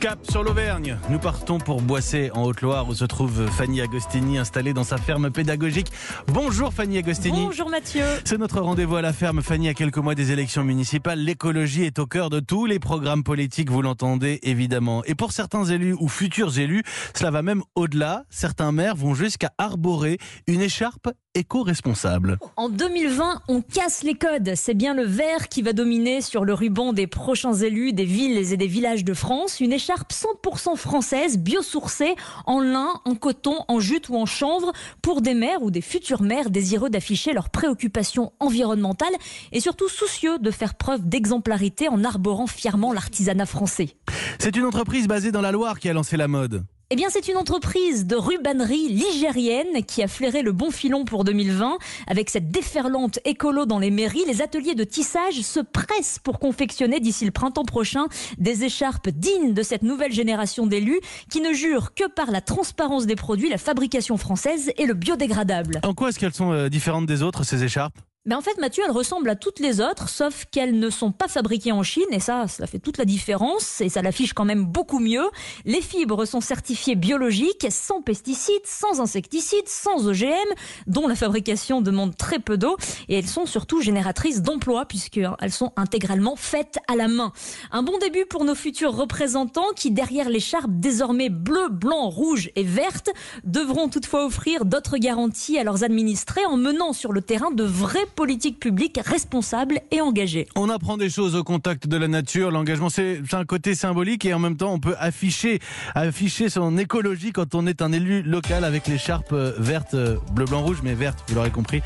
Cap sur l'Auvergne. Nous partons pour Boissé en Haute-Loire où se trouve Fanny Agostini installée dans sa ferme pédagogique. Bonjour Fanny Agostini. Bonjour Mathieu. C'est notre rendez-vous à la ferme. Fanny, à quelques mois des élections municipales, l'écologie est au cœur de tous les programmes politiques, vous l'entendez évidemment. Et pour certains élus ou futurs élus, cela va même au-delà. Certains maires vont jusqu'à arborer une écharpe éco-responsable. En 2020, on casse les codes. C'est bien le vert qui va dominer sur le ruban des prochains élus des villes et des villages de France. Une écharpe 100% française, biosourcée, en lin, en coton, en jute ou en chanvre, pour des maires ou des futurs maires désireux d'afficher leurs préoccupations environnementales et surtout soucieux de faire preuve d'exemplarité en arborant fièrement l'artisanat français. C'est une entreprise basée dans la Loire qui a lancé la mode. Eh bien, c'est une entreprise de rubannerie ligérienne qui a flairé le bon filon pour 2020. Avec cette déferlante écolo dans les mairies, les ateliers de tissage se pressent pour confectionner d'ici le printemps prochain des écharpes dignes de cette nouvelle génération d'élus qui ne jurent que par la transparence des produits, la fabrication française et le biodégradable. En quoi est-ce qu'elles sont euh, différentes des autres, ces écharpes? Mais en fait, Mathieu, elles ressemblent à toutes les autres, sauf qu'elles ne sont pas fabriquées en Chine, et ça, ça fait toute la différence, et ça l'affiche quand même beaucoup mieux. Les fibres sont certifiées biologiques, sans pesticides, sans insecticides, sans OGM, dont la fabrication demande très peu d'eau, et elles sont surtout génératrices d'emplois, puisqu'elles sont intégralement faites à la main. Un bon début pour nos futurs représentants, qui derrière l'écharpe désormais bleu, blanc, rouge et verte, devront toutefois offrir d'autres garanties à leurs administrés en menant sur le terrain de vrais politique publique responsable et engagée. On apprend des choses au contact de la nature. L'engagement, c'est un côté symbolique et en même temps, on peut afficher, afficher son écologie quand on est un élu local avec l'écharpe verte, bleu, blanc, rouge, mais verte, vous l'aurez compris.